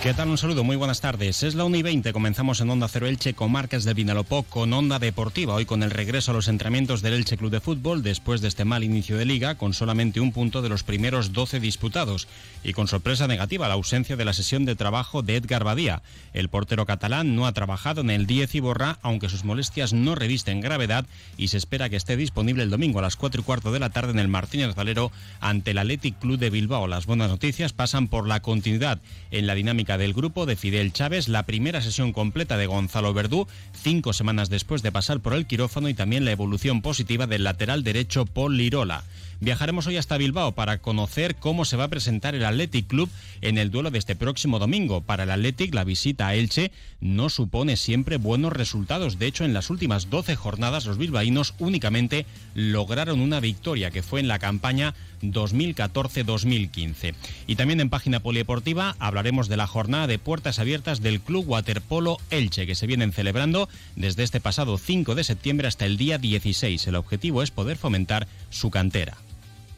¿Qué tal? Un saludo, muy buenas tardes. Es la 1 y 20, comenzamos en Onda Cero Elche con marcas de Vinalopó con Onda Deportiva. Hoy con el regreso a los entrenamientos del Elche Club de Fútbol después de este mal inicio de liga con solamente un punto de los primeros 12 disputados y con sorpresa negativa la ausencia de la sesión de trabajo de Edgar Badía. El portero catalán no ha trabajado en el 10 y borra, aunque sus molestias no revisten gravedad y se espera que esté disponible el domingo a las 4 y cuarto de la tarde en el Martínez Valero ante el Athletic Club de Bilbao. Las buenas noticias pasan por la continuidad en la dinámica del grupo de Fidel Chávez, la primera sesión completa de Gonzalo Verdú, cinco semanas después de pasar por el quirófano y también la evolución positiva del lateral derecho Paul Lirola. Viajaremos hoy hasta Bilbao para conocer cómo se va a presentar el Athletic Club en el duelo de este próximo domingo. Para el Athletic, la visita a Elche no supone siempre buenos resultados. De hecho, en las últimas 12 jornadas, los bilbaínos únicamente lograron una victoria, que fue en la campaña 2014-2015. Y también en página polideportiva hablaremos de la jornada de puertas abiertas del Club Waterpolo Elche, que se vienen celebrando desde este pasado 5 de septiembre hasta el día 16. El objetivo es poder fomentar su cantera.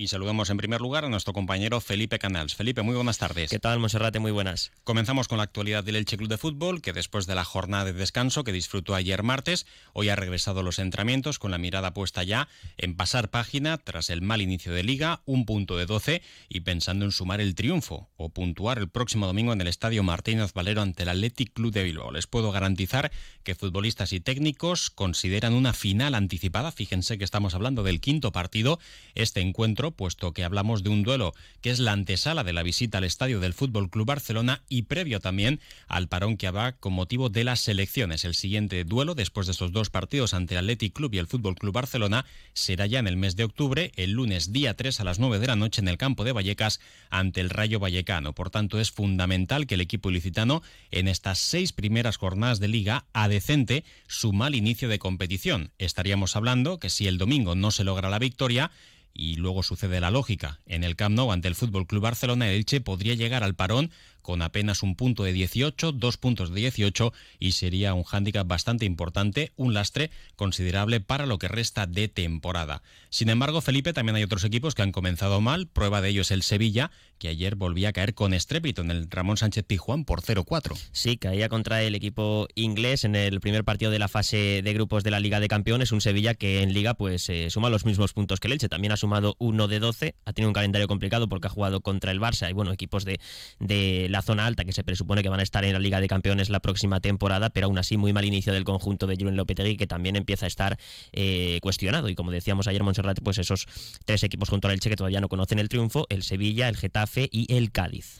Y saludamos en primer lugar a nuestro compañero Felipe Canals. Felipe, muy buenas tardes. ¿Qué tal, Monserrate? Muy buenas. Comenzamos con la actualidad del Elche Club de Fútbol, que después de la jornada de descanso que disfrutó ayer martes, hoy ha regresado a los entrenamientos con la mirada puesta ya en pasar página tras el mal inicio de liga, un punto de 12 y pensando en sumar el triunfo o puntuar el próximo domingo en el Estadio Martínez Valero ante el Athletic Club de Bilbao. Les puedo garantizar que futbolistas y técnicos consideran una final anticipada. Fíjense que estamos hablando del quinto partido. Este encuentro puesto que hablamos de un duelo que es la antesala de la visita al estadio del Fútbol Club Barcelona y previo también al parón que habrá con motivo de las selecciones. El siguiente duelo, después de estos dos partidos ante el Athletic Club y el Fútbol Club Barcelona, será ya en el mes de octubre, el lunes día 3 a las 9 de la noche en el campo de Vallecas ante el Rayo Vallecano. Por tanto, es fundamental que el equipo ilicitano en estas seis primeras jornadas de liga adecente su mal inicio de competición. Estaríamos hablando que si el domingo no se logra la victoria, y luego sucede la lógica. En el Camp Nou ante el Fútbol Club Barcelona, el Elche podría llegar al parón con apenas un punto de 18, dos puntos de 18 y sería un hándicap bastante importante, un lastre considerable para lo que resta de temporada. Sin embargo, Felipe, también hay otros equipos que han comenzado mal, prueba de ello es el Sevilla, que ayer volvía a caer con estrépito en el Ramón Sánchez Pijuán por 0-4. Sí, caía contra el equipo inglés en el primer partido de la fase de grupos de la Liga de Campeones, un Sevilla que en Liga pues eh, suma los mismos puntos que el Elche, también ha sumado uno de 12, ha tenido un calendario complicado porque ha jugado contra el Barça. Y bueno, equipos de, de la zona alta que se presupone que van a estar en la Liga de Campeones la próxima temporada, pero aún así muy mal inicio del conjunto de Julen Lopetegui que también empieza a estar eh, cuestionado. Y como decíamos ayer Monserrat, pues esos tres equipos junto al Elche que todavía no conocen el triunfo, el Sevilla, el Getafe y el Cádiz.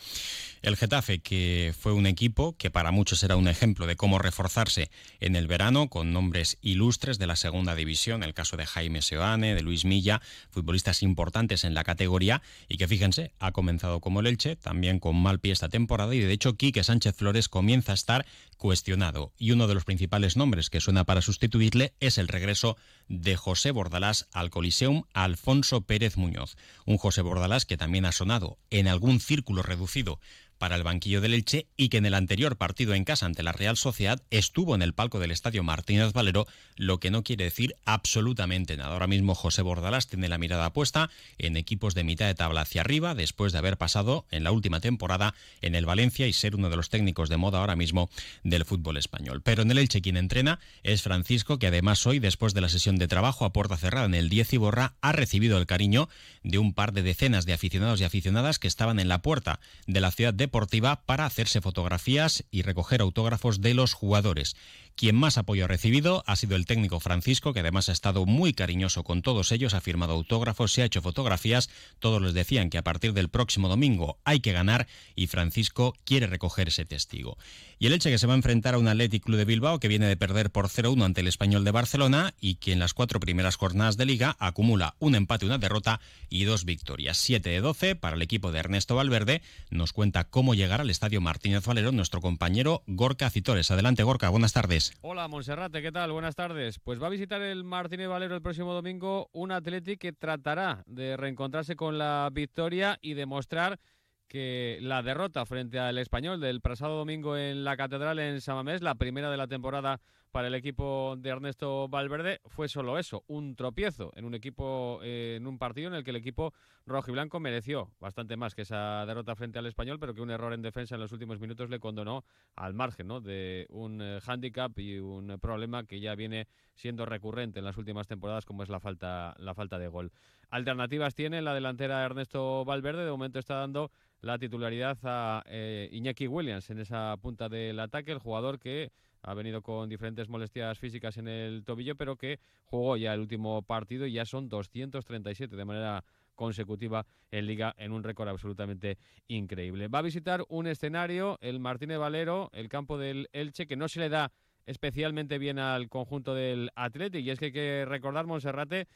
El Getafe, que fue un equipo que para muchos era un ejemplo de cómo reforzarse en el verano, con nombres ilustres de la segunda división, el caso de Jaime Seoane, de Luis Milla, futbolistas importantes en la categoría, y que fíjense, ha comenzado como el Elche, también con mal pie esta temporada, y de hecho Quique Sánchez Flores comienza a estar cuestionado. Y uno de los principales nombres que suena para sustituirle es el regreso de José Bordalás al Coliseum Alfonso Pérez Muñoz. Un José Bordalás que también ha sonado en algún círculo reducido para el banquillo del Elche y que en el anterior partido en casa ante la Real Sociedad estuvo en el palco del estadio Martínez Valero, lo que no quiere decir absolutamente nada. Ahora mismo José Bordalás tiene la mirada puesta en equipos de mitad de tabla hacia arriba, después de haber pasado en la última temporada en el Valencia y ser uno de los técnicos de moda ahora mismo del fútbol español. Pero en el Elche quien entrena es Francisco, que además hoy, después de la sesión de trabajo a puerta cerrada en el 10 y borra, ha recibido el cariño de un par de decenas de aficionados y aficionadas que estaban en la puerta de la ciudad de deportiva para hacerse fotografías y recoger autógrafos de los jugadores. Quien más apoyo ha recibido ha sido el técnico Francisco, que además ha estado muy cariñoso con todos ellos, ha firmado autógrafos, se ha hecho fotografías, todos les decían que a partir del próximo domingo hay que ganar y Francisco quiere recoger ese testigo. Y el Elche que se va a enfrentar a un Athletic Club de Bilbao que viene de perder por 0-1 ante el Español de Barcelona y que en las cuatro primeras jornadas de liga acumula un empate, una derrota y dos victorias. 7 de 12 para el equipo de Ernesto Valverde. Nos cuenta cómo llegar al Estadio Martínez Valero nuestro compañero Gorka Citores. Adelante Gorka, buenas tardes. Hola Monserrate, ¿qué tal? Buenas tardes. Pues va a visitar el Martínez Valero el próximo domingo un Athletic que tratará de reencontrarse con la victoria y demostrar que la derrota frente al español del pasado domingo en la Catedral en Samamés, la primera de la temporada para el equipo de Ernesto Valverde fue solo eso, un tropiezo en un equipo, eh, en un partido en el que el equipo rojo y blanco mereció bastante más que esa derrota frente al español, pero que un error en defensa en los últimos minutos le condonó al margen de un eh, hándicap y un problema que ya viene siendo recurrente en las últimas temporadas, como es la falta, la falta de gol. Alternativas tiene la delantera Ernesto Valverde, de momento está dando la titularidad a eh, Iñaki Williams en esa punta del ataque, el jugador que ha venido con diferentes molestias físicas en el tobillo, pero que jugó ya el último partido y ya son 237 de manera consecutiva en liga en un récord absolutamente increíble. Va a visitar un escenario, el Martínez Valero, el campo del Elche, que no se le da especialmente bien al conjunto del Athletic y es que hay que recordar Monserrate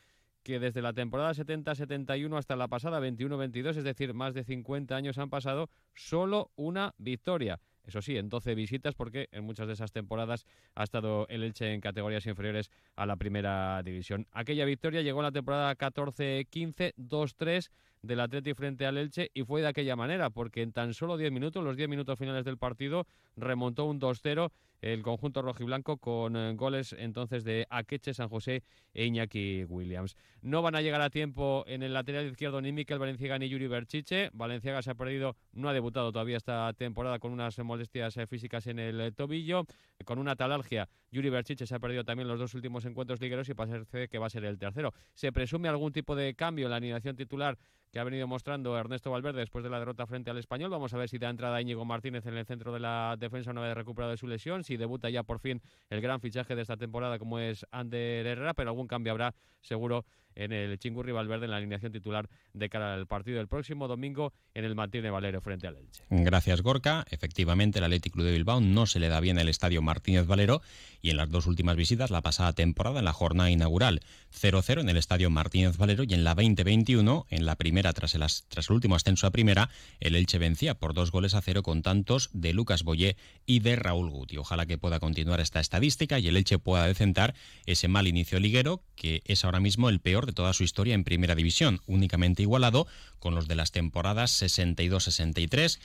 que desde la temporada 70-71 hasta la pasada 21-22, es decir, más de 50 años han pasado, solo una victoria. Eso sí, en 12 visitas porque en muchas de esas temporadas ha estado el Elche en categorías inferiores a la primera división. Aquella victoria llegó en la temporada 14-15, 2-3 del Atleti frente al Elche y fue de aquella manera porque en tan solo 10 minutos, los 10 minutos finales del partido, remontó un 2-0 el conjunto rojiblanco con eh, goles entonces de Akeche, San José e Iñaki Williams. No van a llegar a tiempo en el lateral izquierdo ni Miquel Valenciaga ni Yuri Berchiche. Valenciaga se ha perdido, no ha debutado todavía esta temporada con unas molestias eh, físicas en el tobillo, con una talalgia. Yuri Berchiche se ha perdido también los dos últimos encuentros ligueros y parece que va a ser el tercero. Se presume algún tipo de cambio en la alineación titular que ha venido mostrando Ernesto Valverde después de la derrota frente al Español. Vamos a ver si da entrada Íñigo Martínez en el centro de la defensa una vez recuperado de su lesión, si debuta ya por fin el gran fichaje de esta temporada como es Ander Herrera, pero algún cambio habrá seguro en el Chingurri Valverde en la alineación titular de cara al partido del próximo domingo en el Martínez Valero frente al Elche. Gracias Gorka. Efectivamente, el Atlético Club de Bilbao no se le da bien el estadio Martínez Valero y en las dos últimas visitas la pasada temporada en la jornada inaugural 0-0 en el estadio Martínez Valero y en la 2021 en la primera tras el, tras el último ascenso a primera el Elche vencía por dos goles a cero con tantos de Lucas Boyé y de Raúl Guti. Ojalá que pueda continuar esta estadística y el Elche pueda decentar ese mal inicio liguero que es ahora mismo el peor de toda su historia en primera división, únicamente igualado con los de las temporadas 62-63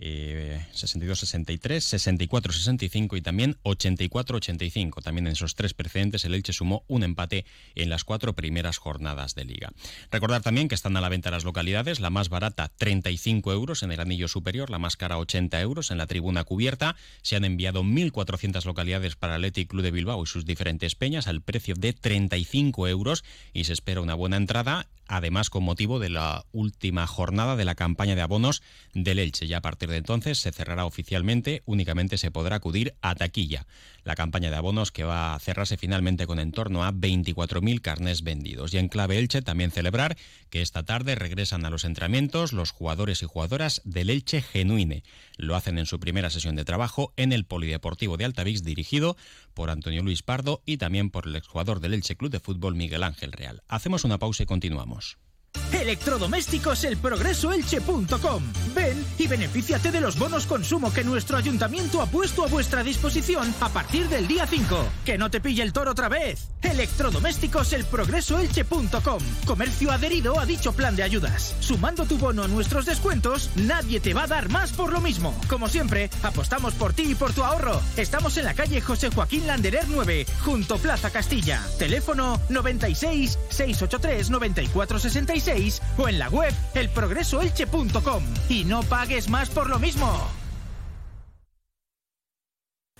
62-63, 64-65 y también 84-85. También en esos tres precedentes el Elche sumó un empate en las cuatro primeras jornadas de liga. Recordar también que están a la venta las localidades, la más barata 35 euros en el anillo superior, la más cara 80 euros en la tribuna cubierta. Se han enviado 1.400 localidades para el Athletic Club de Bilbao y sus diferentes peñas al precio de 35 euros y se espera una buena entrada además con motivo de la última jornada de la campaña de abonos del Elche. Ya a partir de entonces se cerrará oficialmente, únicamente se podrá acudir a taquilla. La campaña de abonos que va a cerrarse finalmente con en torno a 24.000 carnes vendidos. Y en clave Elche también celebrar que esta tarde regresan a los entrenamientos los jugadores y jugadoras del Elche Genuine. Lo hacen en su primera sesión de trabajo en el Polideportivo de Altavix dirigido por Antonio Luis Pardo y también por el exjugador del Elche Club de Fútbol Miguel Ángel Real. Hacemos una pausa y continuamos. Electrodomésticos elprogresoelche.com. Ven y benefíciate de los bonos consumo que nuestro ayuntamiento ha puesto a vuestra disposición a partir del día 5. Que no te pille el toro otra vez. Electrodomésticos elprogresoelche.com. Comercio adherido a dicho plan de ayudas. Sumando tu bono a nuestros descuentos, nadie te va a dar más por lo mismo. Como siempre, apostamos por ti y por tu ahorro. Estamos en la calle José Joaquín Landerer 9, junto Plaza Castilla. Teléfono 96 683 9466 o en la web elprogresoelche.com y no pagues más por lo mismo.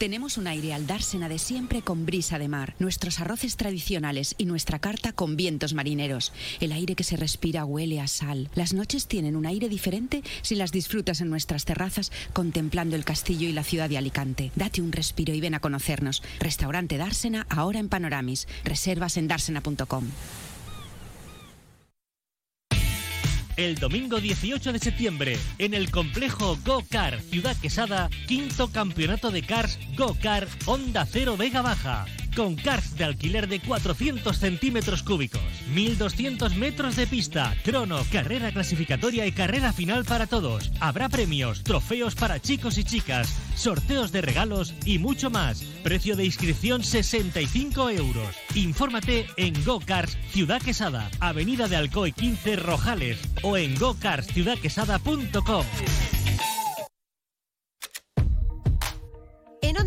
Tenemos un aire al dársena de siempre con brisa de mar, nuestros arroces tradicionales y nuestra carta con vientos marineros. El aire que se respira huele a sal. Las noches tienen un aire diferente si las disfrutas en nuestras terrazas contemplando el castillo y la ciudad de Alicante. Date un respiro y ven a conocernos. Restaurante Dársena ahora en Panoramis. Reservas en dársena.com. El domingo 18 de septiembre, en el complejo Go Car Ciudad Quesada, quinto campeonato de cars Go Car Honda Cero Vega Baja con cars de alquiler de 400 centímetros cúbicos, 1200 metros de pista, crono, carrera clasificatoria y carrera final para todos. Habrá premios, trofeos para chicos y chicas, sorteos de regalos y mucho más. Precio de inscripción 65 euros. Infórmate en GoCars Ciudad Quesada, Avenida de Alcoy 15 Rojales o en gocarsciudadquesada.com.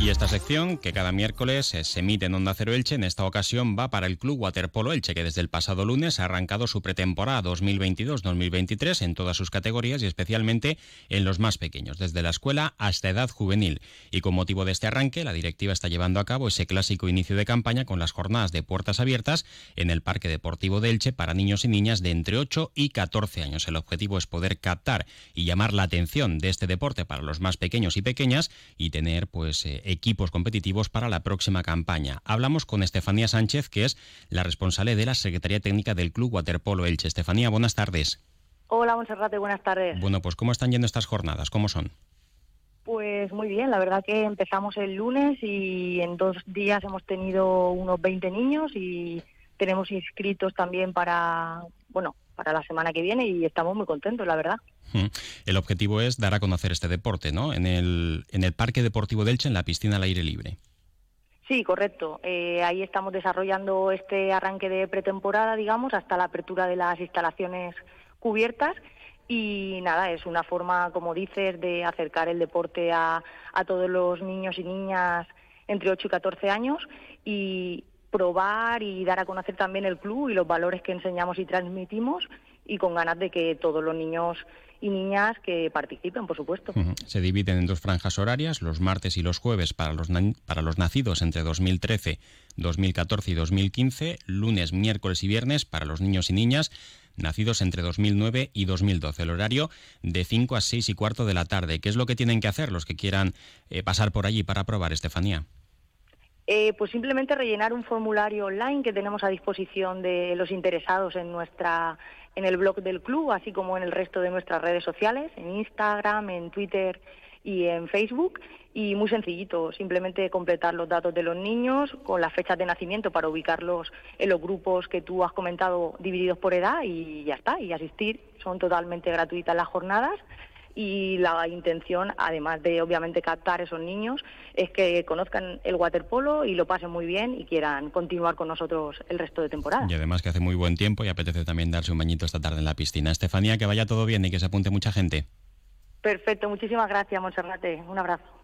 Y esta sección, que cada miércoles se emite en Onda Cero Elche, en esta ocasión va para el Club Waterpolo Elche, que desde el pasado lunes ha arrancado su pretemporada 2022-2023 en todas sus categorías y especialmente en los más pequeños, desde la escuela hasta edad juvenil. Y con motivo de este arranque, la directiva está llevando a cabo ese clásico inicio de campaña con las jornadas de puertas abiertas en el Parque Deportivo de Elche para niños y niñas de entre 8 y 14 años. El objetivo es poder captar y llamar la atención de este deporte para los más pequeños y pequeñas y tener pues eh, equipos competitivos para la próxima campaña. Hablamos con Estefanía Sánchez, que es la responsable de la Secretaría Técnica del Club Waterpolo Elche. Estefanía, buenas tardes. Hola, Monserrate, buenas tardes. Bueno, pues ¿cómo están yendo estas jornadas? ¿Cómo son? Pues muy bien, la verdad que empezamos el lunes y en dos días hemos tenido unos 20 niños y tenemos inscritos también para, bueno, para la semana que viene y estamos muy contentos, la verdad. El objetivo es dar a conocer este deporte, ¿no? En el, en el Parque Deportivo de Elche, en la piscina al aire libre. Sí, correcto. Eh, ahí estamos desarrollando este arranque de pretemporada, digamos, hasta la apertura de las instalaciones cubiertas. Y nada, es una forma, como dices, de acercar el deporte a, a todos los niños y niñas entre 8 y 14 años y probar y dar a conocer también el club y los valores que enseñamos y transmitimos y con ganas de que todos los niños y niñas que participen, por supuesto. Se dividen en dos franjas horarias, los martes y los jueves para los, para los nacidos entre 2013, 2014 y 2015, lunes, miércoles y viernes para los niños y niñas nacidos entre 2009 y 2012. El horario de 5 a 6 y cuarto de la tarde. ¿Qué es lo que tienen que hacer los que quieran eh, pasar por allí para probar, Estefanía? Eh, pues simplemente rellenar un formulario online que tenemos a disposición de los interesados en nuestra en el blog del club, así como en el resto de nuestras redes sociales, en Instagram, en Twitter y en Facebook. Y muy sencillito, simplemente completar los datos de los niños con las fechas de nacimiento para ubicarlos en los grupos que tú has comentado divididos por edad y ya está, y asistir. Son totalmente gratuitas las jornadas y la intención, además de obviamente captar esos niños, es que conozcan el waterpolo y lo pasen muy bien y quieran continuar con nosotros el resto de temporada. Y además que hace muy buen tiempo y apetece también darse un bañito esta tarde en la piscina. Estefanía, que vaya todo bien y que se apunte mucha gente. Perfecto, muchísimas gracias, Monserrate. Un abrazo.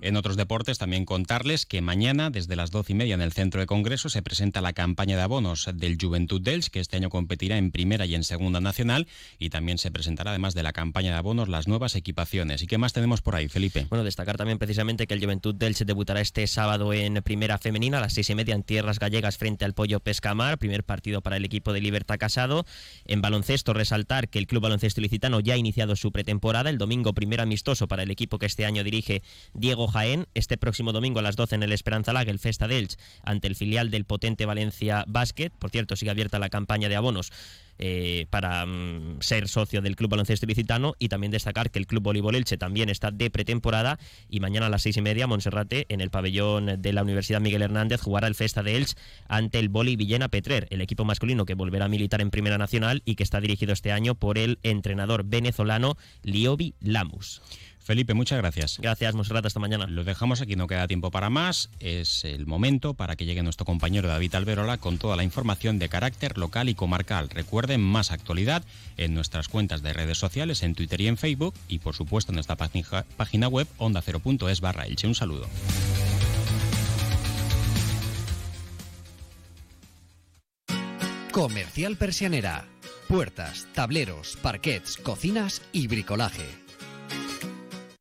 En otros deportes, también contarles que mañana, desde las doce y media en el Centro de Congreso, se presenta la campaña de abonos del Juventud dels, que este año competirá en Primera y en Segunda Nacional, y también se presentará, además de la campaña de abonos, las nuevas equipaciones. ¿Y qué más tenemos por ahí, Felipe? Bueno, destacar también precisamente que el Juventud dels debutará este sábado en Primera Femenina a las seis y media en Tierras Gallegas frente al Pollo Pescamar, primer partido para el equipo de Libertad Casado. En baloncesto, resaltar que el Club Baloncesto Licitano ya ha iniciado su pretemporada. El domingo, primer amistoso para el equipo que este año dirige Diego Jaén. Este próximo domingo a las 12 en el Esperanza Lag, el Festa Elche, ante el filial del potente Valencia Basket. Por cierto, sigue abierta la campaña de abonos eh, para mm, ser socio del Club Baloncesto Ilicitano y también destacar que el Club Voleibol Elche también está de pretemporada y mañana a las seis y media Monserrate en el pabellón de la Universidad Miguel Hernández jugará el Festa de Elche ante el Boli Villena Petrer, el equipo masculino que volverá a militar en Primera Nacional y que está dirigido este año por el entrenador venezolano Liobi Lamus. Felipe, muchas gracias. Gracias, Monserrat, hasta mañana. Lo dejamos aquí, no queda tiempo para más. Es el momento para que llegue nuestro compañero David Alberola con toda la información de carácter local y comarcal. Recuerden más actualidad en nuestras cuentas de redes sociales, en Twitter y en Facebook, y por supuesto en nuestra página web onda0.es barra Elche. Un saludo. Comercial Persianera. Puertas, tableros, parquets, cocinas y bricolaje